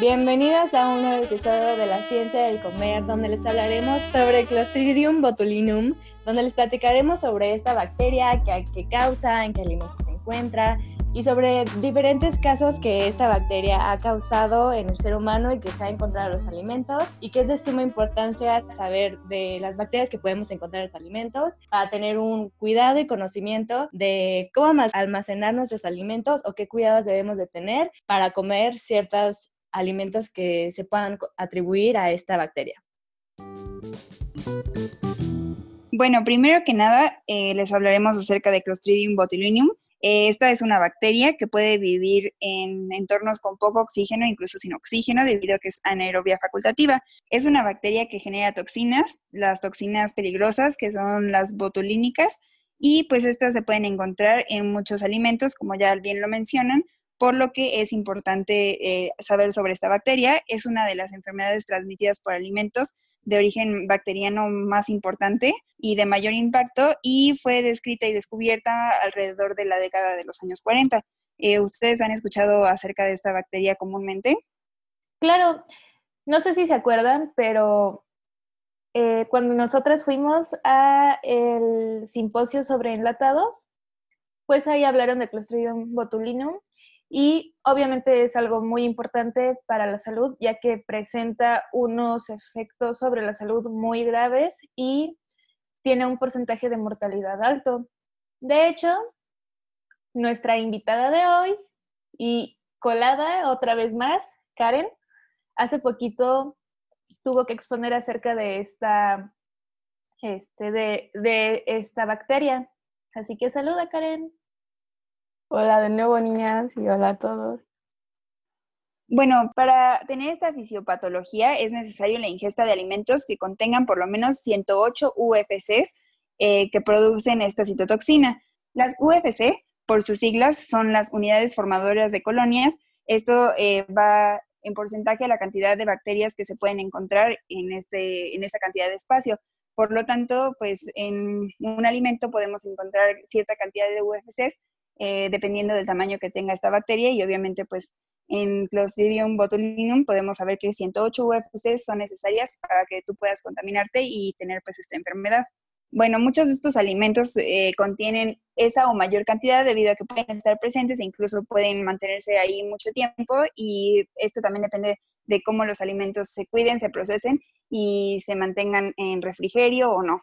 Bienvenidas a un nuevo episodio de la ciencia del comer, donde les hablaremos sobre Clostridium botulinum, donde les platicaremos sobre esta bacteria, qué, qué causa, en qué alimentos se encuentra y sobre diferentes casos que esta bacteria ha causado en el ser humano y que se ha encontrado en los alimentos y que es de suma importancia saber de las bacterias que podemos encontrar en los alimentos para tener un cuidado y conocimiento de cómo almacenar nuestros alimentos o qué cuidados debemos de tener para comer ciertos alimentos que se puedan atribuir a esta bacteria. Bueno, primero que nada, eh, les hablaremos acerca de Clostridium botulinum, eh, esta es una bacteria que puede vivir en entornos con poco oxígeno, incluso sin oxígeno, debido a que es anaerobia facultativa. Es una bacteria que genera toxinas, las toxinas peligrosas, que son las botulínicas, y pues estas se pueden encontrar en muchos alimentos, como ya bien lo mencionan, por lo que es importante eh, saber sobre esta bacteria. Es una de las enfermedades transmitidas por alimentos de origen bacteriano más importante y de mayor impacto y fue descrita y descubierta alrededor de la década de los años 40. Eh, ¿Ustedes han escuchado acerca de esta bacteria comúnmente? Claro, no sé si se acuerdan, pero eh, cuando nosotras fuimos a el simposio sobre enlatados, pues ahí hablaron de Clostridium botulinum y obviamente es algo muy importante para la salud, ya que presenta unos efectos sobre la salud muy graves y tiene un porcentaje de mortalidad alto. De hecho, nuestra invitada de hoy y colada otra vez más, Karen, hace poquito tuvo que exponer acerca de esta, este, de, de esta bacteria. Así que saluda, Karen. Hola de nuevo, niñas, y hola a todos. Bueno, para tener esta fisiopatología es necesario la ingesta de alimentos que contengan por lo menos 108 UFCs eh, que producen esta citotoxina. Las UFC, por sus siglas, son las unidades formadoras de colonias. Esto eh, va en porcentaje a la cantidad de bacterias que se pueden encontrar en, este, en esa cantidad de espacio. Por lo tanto, pues en un alimento podemos encontrar cierta cantidad de UFCs eh, dependiendo del tamaño que tenga esta bacteria y obviamente pues en Clostridium botulinum podemos saber que 108 UFCs son necesarias para que tú puedas contaminarte y tener pues esta enfermedad. Bueno, muchos de estos alimentos eh, contienen esa o mayor cantidad debido a que pueden estar presentes e incluso pueden mantenerse ahí mucho tiempo y esto también depende de cómo los alimentos se cuiden, se procesen y se mantengan en refrigerio o no.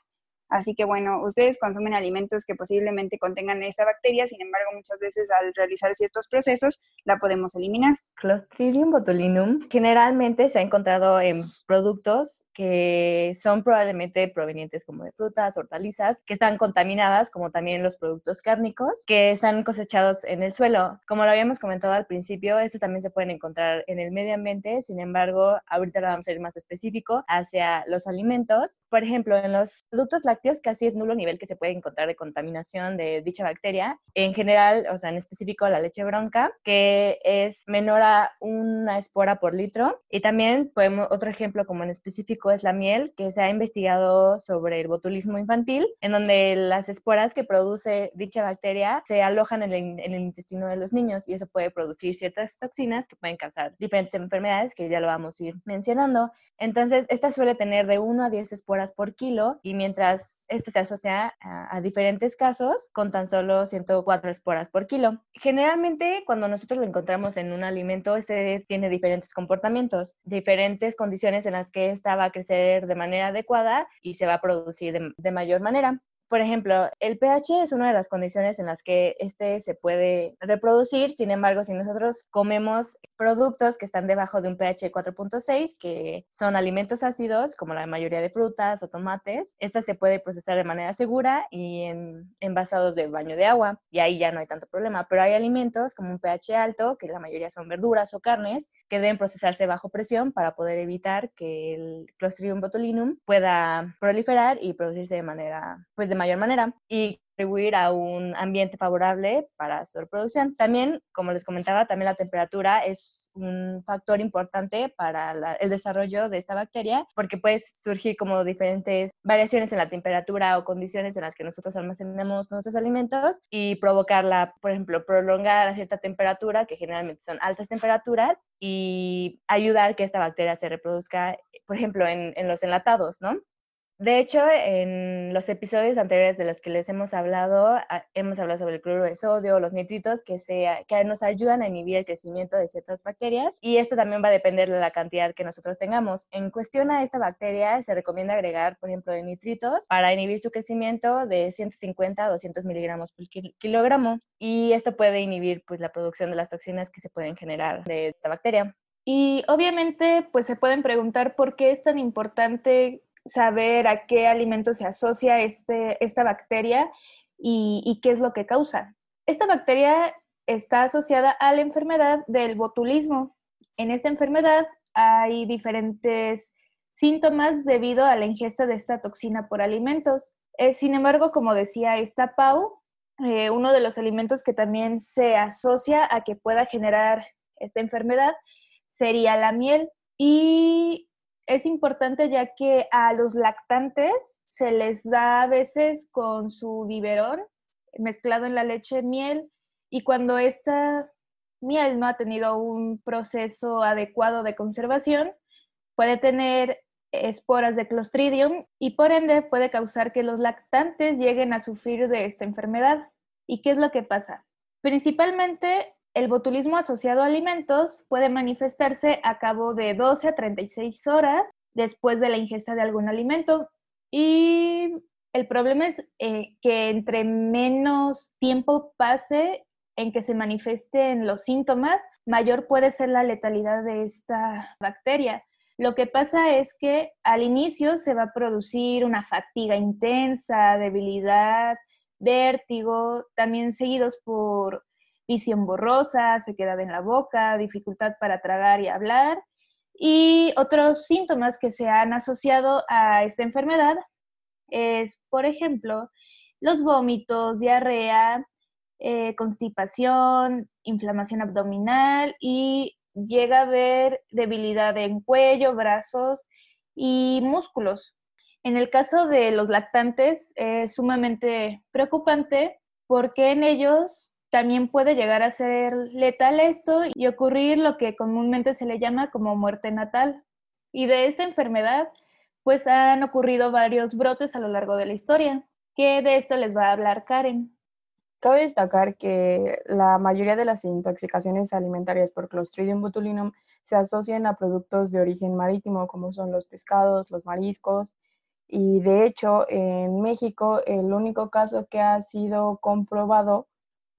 Así que bueno, ustedes consumen alimentos que posiblemente contengan esta bacteria, sin embargo, muchas veces al realizar ciertos procesos la podemos eliminar. Clostridium botulinum generalmente se ha encontrado en productos que son probablemente provenientes como de frutas, hortalizas, que están contaminadas, como también los productos cárnicos, que están cosechados en el suelo. Como lo habíamos comentado al principio, estos también se pueden encontrar en el medio ambiente, sin embargo, ahorita vamos a ir más específico hacia los alimentos. Por ejemplo, en los productos lácteos casi es nulo nivel que se puede encontrar de contaminación de dicha bacteria. En general, o sea, en específico la leche bronca, que es menor a una espora por litro. Y también podemos, otro ejemplo como en específico es la miel, que se ha investigado sobre el botulismo infantil, en donde las esporas que produce dicha bacteria se alojan en el, en el intestino de los niños y eso puede producir ciertas toxinas que pueden causar diferentes enfermedades que ya lo vamos a ir mencionando. Entonces, esta suele tener de 1 a 10 esporas por kilo y mientras este se asocia a, diferentes casos con tan solo 104 esporas por kilo. Generalmente, cuando nosotros lo encontramos en un alimento, este tiene diferentes comportamientos, diferentes condiciones en las que esta va a crecer de manera adecuada y se va a producir de mayor manera. Por ejemplo, el pH es una de las condiciones en las que este se puede reproducir. Sin embargo, si nosotros comemos productos que están debajo de un pH 4.6, que son alimentos ácidos, como la mayoría de frutas o tomates, esta se puede procesar de manera segura y en envasados de baño de agua, y ahí ya no hay tanto problema. Pero hay alimentos como un pH alto, que la mayoría son verduras o carnes, que deben procesarse bajo presión para poder evitar que el Clostridium botulinum pueda proliferar y producirse de manera, pues de mayor manera y contribuir a un ambiente favorable para su reproducción. También, como les comentaba, también la temperatura es un factor importante para el desarrollo de esta bacteria porque puede surgir como diferentes variaciones en la temperatura o condiciones en las que nosotros almacenamos nuestros alimentos y provocarla, por ejemplo, prolongar a cierta temperatura, que generalmente son altas temperaturas, y ayudar que esta bacteria se reproduzca, por ejemplo, en, en los enlatados, ¿no? De hecho, en los episodios anteriores de los que les hemos hablado, ah, hemos hablado sobre el cloruro de sodio, los nitritos, que, se, que nos ayudan a inhibir el crecimiento de ciertas bacterias y esto también va a depender de la cantidad que nosotros tengamos. En cuestión a esta bacteria, se recomienda agregar, por ejemplo, de nitritos para inhibir su crecimiento de 150 a 200 miligramos por kilogramo y esto puede inhibir pues, la producción de las toxinas que se pueden generar de esta bacteria. Y obviamente, pues se pueden preguntar por qué es tan importante saber a qué alimento se asocia este, esta bacteria y, qué es lo que causa. Esta bacteria está asociada a la enfermedad del botulismo. En esta enfermedad hay diferentes síntomas debido a la ingesta de esta toxina por alimentos. sin embargo, como decía esta Pau, eh, uno de los alimentos que también se asocia a que pueda generar esta enfermedad sería la miel. Y es importante ya que a los lactantes se les da a veces con su biberón mezclado en la leche miel y cuando esta miel no ha tenido un proceso adecuado de conservación, puede tener esporas de Clostridium y por ende puede causar que los lactantes lleguen a sufrir de esta enfermedad. ¿Y qué es lo que pasa? Principalmente el botulismo asociado a alimentos puede manifestarse a cabo de 12 a 36 horas después de la ingesta de algún alimento y el problema es eh, que entre menos tiempo pase en que se manifiesten los síntomas, mayor puede ser la letalidad de esta bacteria. Lo que pasa es que al inicio se va a producir una fatiga intensa, debilidad, vértigo, también seguidos por visión borrosa, sequedad en la boca, dificultad para tragar y hablar. Y otros síntomas que se han asociado a esta enfermedad es, por ejemplo, los vómitos, diarrea, eh, constipación, inflamación abdominal y llega a haber debilidad en cuello, brazos y músculos. En el caso de los lactantes es sumamente preocupante porque en ellos también puede llegar a ser letal esto y ocurrir lo que comúnmente se le llama como muerte natal. Y de esta enfermedad, pues han ocurrido varios brotes a lo largo de la historia, que de esto les va a hablar Karen. Cabe destacar que la mayoría de las intoxicaciones alimentarias por Clostridium botulinum se asocian a productos de origen marítimo, como son los pescados, los mariscos, y de hecho en México el único caso que ha sido comprobado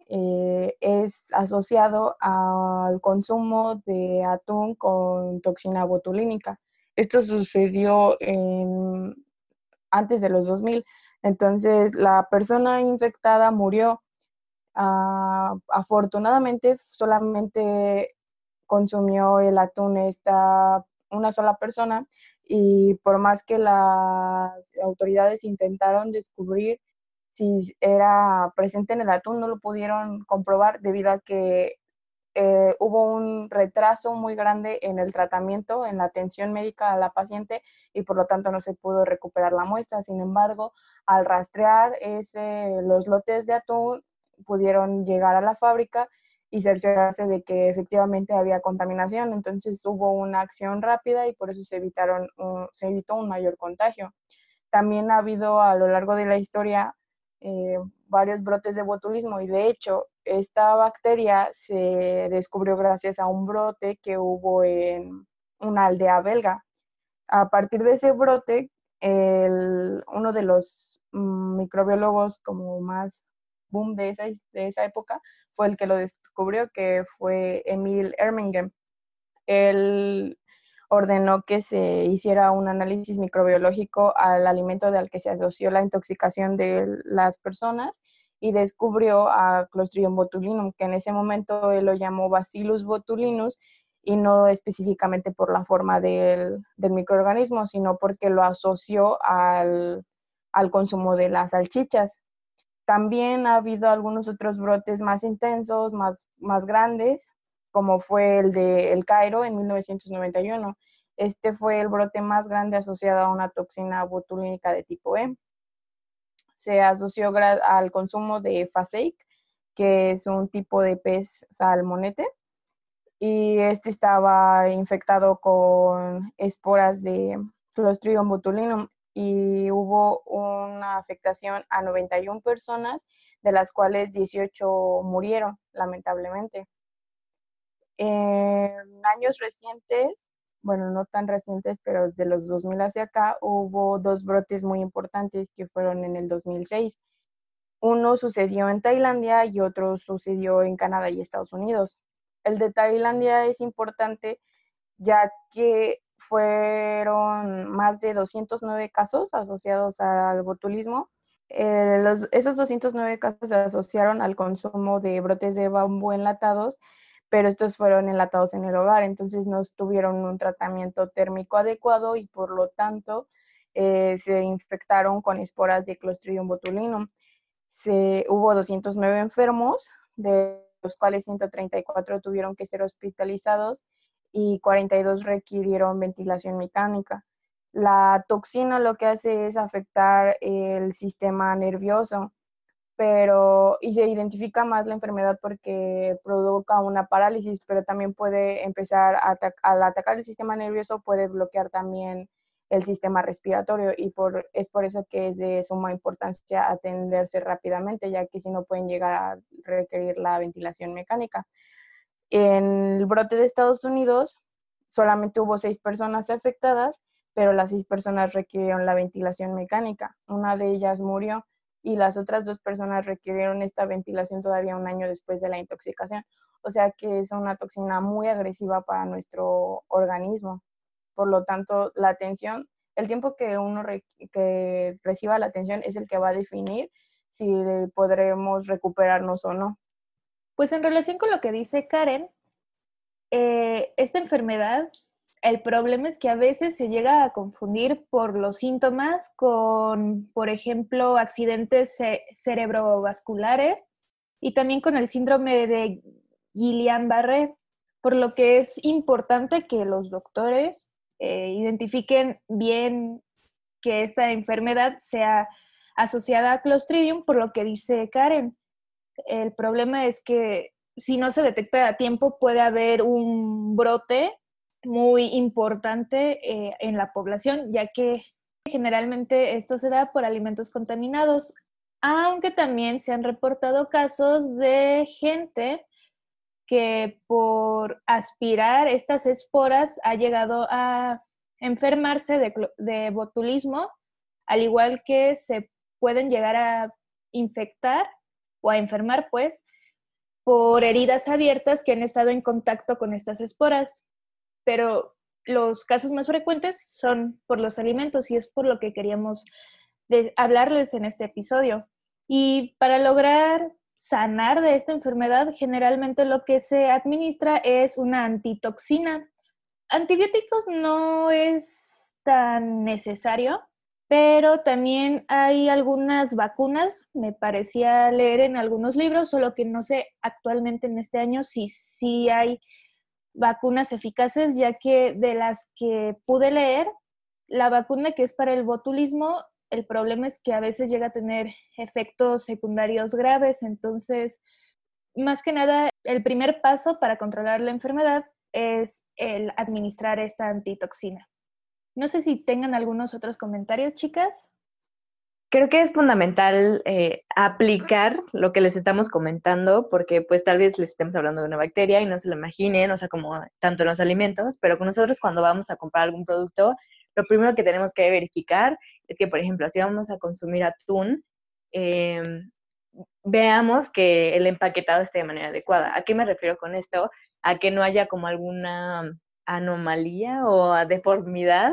eh, es asociado al consumo de atún con toxina botulínica. Esto sucedió antes de los 2000. Entonces, la persona infectada murió. Ah, afortunadamente, solamente consumió el atún esta una sola persona y por más que las autoridades intentaron descubrir si era presente en el atún, no lo pudieron comprobar debido a que eh, hubo un retraso muy grande en el tratamiento, en la atención médica a la paciente y por lo tanto no se pudo recuperar la muestra. Sin embargo, al rastrear ese, los lotes de atún, pudieron llegar a la fábrica y cerciorarse de que efectivamente había contaminación. Entonces hubo una acción rápida y por eso se, evitaron, se evitó un mayor contagio. También ha habido a lo largo de la historia eh, varios brotes de botulismo y de hecho esta bacteria se descubrió gracias a un brote que hubo en una aldea belga. A partir de ese brote, uno de los mm, microbiólogos como más boom de esa, de esa época fue el que lo descubrió, que fue Emil Ermingen. Él ordenó que se hiciera un análisis microbiológico al alimento al que se asoció la intoxicación de las personas y descubrió a Clostridium botulinum, que en ese momento él lo llamó Bacillus botulinus y no específicamente por la forma del, microorganismo, sino porque lo asoció al, consumo de las salchichas. También ha habido algunos otros brotes más intensos, más, más grandes, como fue el de El Cairo en 1991. Este fue el brote más grande asociado a una toxina botulínica de tipo E. Se asoció al consumo de Faseic, que es un tipo de pez salmonete, y este estaba infectado con esporas de Clostridium botulinum y hubo una afectación a 91 personas, de las cuales 18 murieron, lamentablemente. En años recientes, bueno, no tan recientes, pero de los 2000 hacia acá, hubo dos brotes muy importantes que fueron en el 2006. Uno sucedió en Tailandia y otro sucedió en Canadá y Estados Unidos. El de Tailandia es importante ya que fueron más de 209 casos asociados al botulismo. Eh, esos 209 casos se asociaron al consumo de brotes de bambú enlatados, pero estos fueron enlatados en el hogar, entonces no tuvieron un tratamiento térmico adecuado y por lo tanto eh, se infectaron con esporas de Clostridium botulinum. Se, hubo 209 enfermos, de los cuales 134 tuvieron que ser hospitalizados y 42 requirieron ventilación mecánica. La toxina lo que hace es afectar el sistema nervioso, pero y se identifica más la enfermedad porque provoca una parálisis, pero también puede empezar a al atacar el sistema nervioso puede bloquear también el sistema respiratorio y por, es por eso que es de suma importancia atenderse rápidamente, ya que si no pueden llegar a requerir la ventilación mecánica. En el brote de Estados Unidos solamente hubo seis personas afectadas, pero las seis personas requirieron la ventilación mecánica. Una de ellas murió y las otras dos personas requirieron esta ventilación todavía un año después de la intoxicación. O sea que es una toxina muy agresiva para nuestro organismo. Por lo tanto, la atención, el tiempo que uno que reciba la atención es el que va a definir si podremos recuperarnos o no. Pues en relación con lo que dice Karen, eh, esta enfermedad, el problema es que a veces se llega a confundir por los síntomas con, por ejemplo, accidentes cerebrovasculares y también con el síndrome de Guillain-Barré, por lo que es importante que los doctores eh, identifiquen bien que esta enfermedad sea asociada a Clostridium, por lo que dice Karen. El problema es que si no se detecta a tiempo puede haber un brote muy importante eh, en la población, ya que generalmente esto se da por alimentos contaminados, aunque también se han reportado casos de gente que por aspirar estas esporas ha llegado a enfermarse de, de botulismo, al igual que se pueden llegar a infectar o a enfermar, pues, por heridas abiertas que han estado en contacto con estas esporas. Pero los casos más frecuentes son por los alimentos y es por lo que queríamos hablarles en este episodio. Y para lograr sanar de esta enfermedad, generalmente lo que se administra es una antitoxina. Antibióticos no es tan necesario, pero también hay algunas vacunas, me parecía leer en algunos libros, solo que no sé actualmente en este año si sí hay vacunas eficaces, ya que de las que pude leer, la vacuna que es para el botulismo, el problema es que a veces llega a tener efectos secundarios graves, entonces, más que nada, el primer paso para controlar la enfermedad es el administrar esta antitoxina. No sé si tengan algunos otros comentarios, chicas. Creo que es fundamental eh, aplicar lo que les estamos comentando, porque pues tal vez les estemos hablando de una bacteria y no se lo imaginen, o sea, como tanto en los alimentos, pero con nosotros cuando vamos a comprar algún producto, lo primero que tenemos que verificar es que, por ejemplo, si vamos a consumir atún, em, veamos que el empaquetado esté de manera adecuada. ¿A qué me refiero con esto? A que no haya como alguna anomalía o deformidad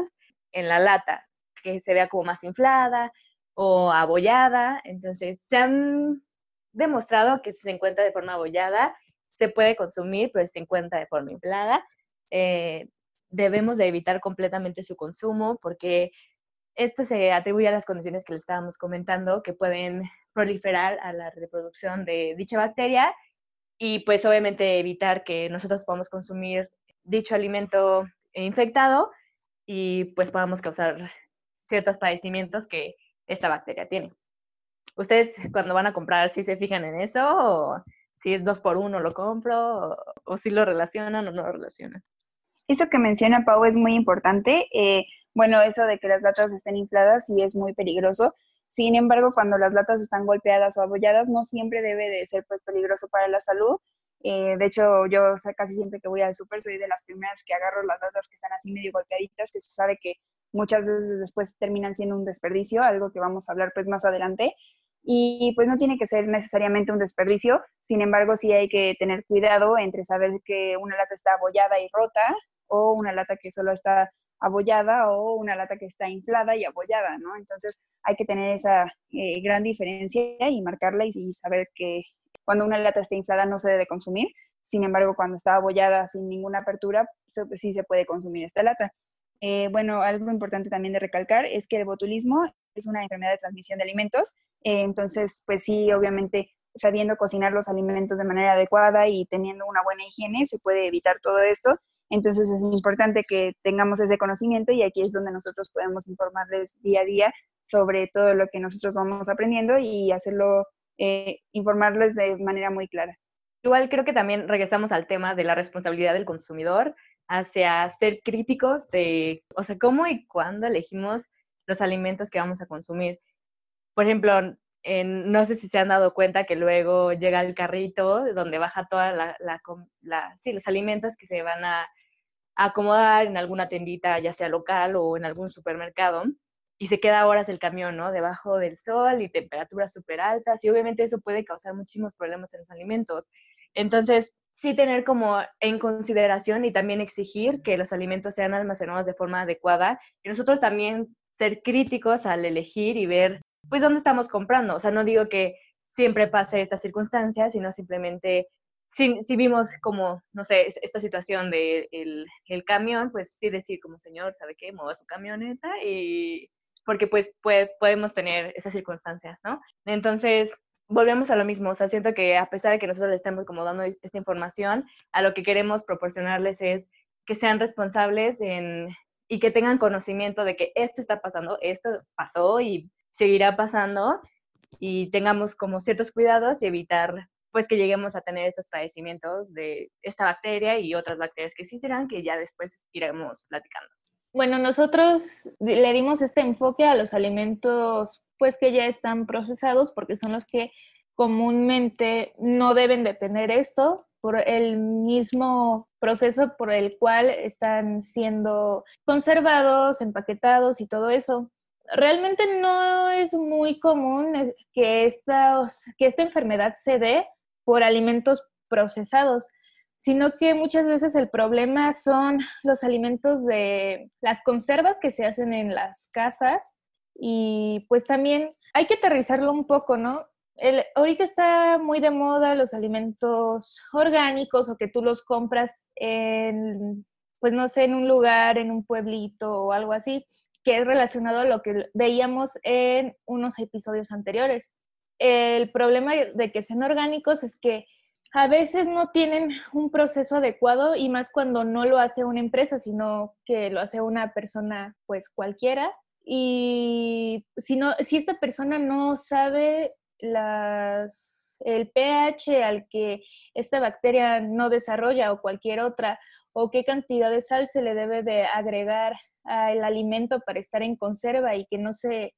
en la lata, que se vea como más inflada o abollada. Entonces, se han demostrado que si se encuentra de forma abollada, se puede consumir, pero si se encuentra de forma inflada, eh, debemos de evitar completamente su consumo porque esto se atribuye a las condiciones que le estábamos comentando que pueden proliferar a la reproducción de dicha bacteria y pues obviamente evitar que nosotros podamos consumir dicho alimento infectado y pues podamos causar ciertos padecimientos que esta bacteria tiene. ¿Ustedes cuando van a comprar, si se fijan en eso? ¿O si es dos por uno lo compro? ¿O, si lo relacionan o no lo relacionan? Eso que menciona Pau es muy importante. Eh, bueno, eso de que las latas estén infladas sí es muy peligroso. Sin embargo, cuando las latas están golpeadas o abolladas, no siempre debe de ser pues peligroso para la salud. Eh, de hecho, yo casi siempre que voy al súper soy de las primeras que agarro las latas que están así medio golpeaditas, que se sabe que muchas veces después terminan siendo un desperdicio, algo que vamos a hablar pues más adelante. Y pues no tiene que ser necesariamente un desperdicio, sin embargo sí hay que tener cuidado entre saber que una lata está abollada y rota o una lata que solo está abollada o una lata que está inflada y abollada, ¿no? Entonces hay que tener esa eh, gran diferencia y marcarla y, y, saber que cuando una lata está inflada no se debe consumir, sin embargo cuando está abollada sin ninguna apertura sí se puede consumir esta lata. Eh, bueno, algo importante también de recalcar es que el botulismo es una enfermedad de transmisión de alimentos, eh, entonces, pues sí, obviamente, sabiendo cocinar los alimentos de manera adecuada y teniendo una buena higiene, se puede evitar todo esto. Entonces es importante que tengamos ese conocimiento y aquí es donde nosotros podemos informarles día a día sobre todo lo que nosotros vamos aprendiendo y hacerlo, eh, informarles de manera muy clara. Igual creo que también regresamos al tema de la responsabilidad del consumidor hacia ser críticos de, o sea, cómo y cuándo elegimos los alimentos que vamos a consumir. Por ejemplo, no sé si se han dado cuenta que luego llega el carrito donde baja toda la, la, sí, los alimentos que se van a, acomodar en alguna tendita, ya sea local o en algún supermercado, y se queda horas el camión, ¿no? Debajo del sol y temperaturas súper altas, y obviamente eso puede causar muchísimos problemas en los alimentos. Entonces, sí tener como en consideración y también exigir que los alimentos sean almacenados de forma adecuada y nosotros también ser críticos al elegir y ver pues dónde estamos comprando. O sea, no digo que siempre pase esta circunstancia, sino simplemente si, vimos como, no sé, esta situación del de el camión, pues sí decir como señor, ¿sabe qué? Mueva su camioneta y porque pues podemos tener esas circunstancias, ¿no? Entonces, volvemos a lo mismo, o sea, siento que a pesar de que nosotros les estemos como dando esta información, a lo que queremos proporcionarles es que sean responsables en, y que tengan conocimiento de que esto está pasando, esto pasó y seguirá pasando y tengamos como ciertos cuidados y evitar pues que lleguemos a tener estos padecimientos de esta bacteria y otras bacterias que existirán que ya después iremos platicando. Bueno, nosotros le dimos este enfoque a los alimentos pues que ya están procesados porque son los que comúnmente no deben de tener esto por el mismo proceso por el cual están siendo conservados, empaquetados y todo eso. Realmente no es muy común eh, que, que esta enfermedad se dé por alimentos procesados, sino que muchas veces el problema son los alimentos de las conservas que se hacen en las casas y pues también hay que aterrizarlo un poco, ¿no? El, ahorita está muy de moda los alimentos orgánicos o que tú los compras en, pues no sé, en un lugar, en un pueblito o algo así, que es relacionado a lo que veíamos en unos episodios anteriores. El problema de que sean orgánicos es que a veces no tienen un proceso adecuado y más cuando no lo hace una empresa, sino que lo hace una persona pues cualquiera. Y si, no, si esta persona no sabe las, el pH al que esta bacteria no desarrolla o cualquier otra, o qué cantidad de sal se le debe de agregar al alimento para estar en conserva y que no se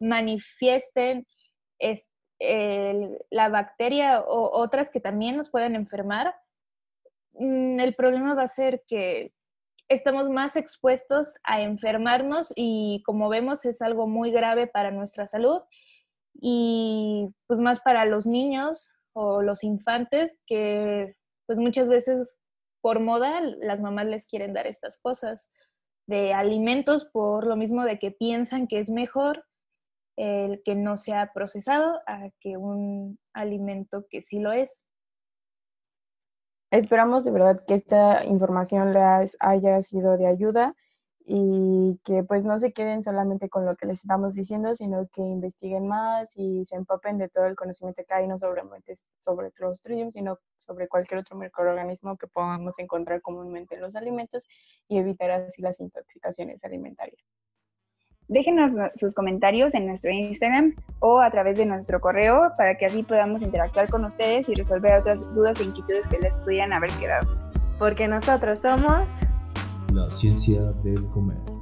manifiesten la bacteria o otras que también nos pueden enfermar, mm, el problema va a ser que estamos más expuestos a enfermarnos y como vemos es algo muy grave para nuestra salud y pues más para los niños o los infantes que pues muchas veces por moda las mamás les quieren dar estas cosas de alimentos por lo mismo de que piensan que es mejor el que no sea procesado a que un alimento que sí lo es. Esperamos de verdad que esta información les haya sido de ayuda y que pues no se queden solamente con lo que les estamos diciendo, sino que investiguen más y se empapen de todo el conocimiento que hay, no solamente sobre Clostridium, sino sobre cualquier otro microorganismo que podamos encontrar comúnmente en los alimentos y evitar así las intoxicaciones alimentarias. Déjenos sus comentarios en nuestro Instagram o a través de nuestro correo para que así podamos interactuar con ustedes y resolver otras dudas e inquietudes que les pudieran haber quedado. Porque nosotros somos la ciencia del comer.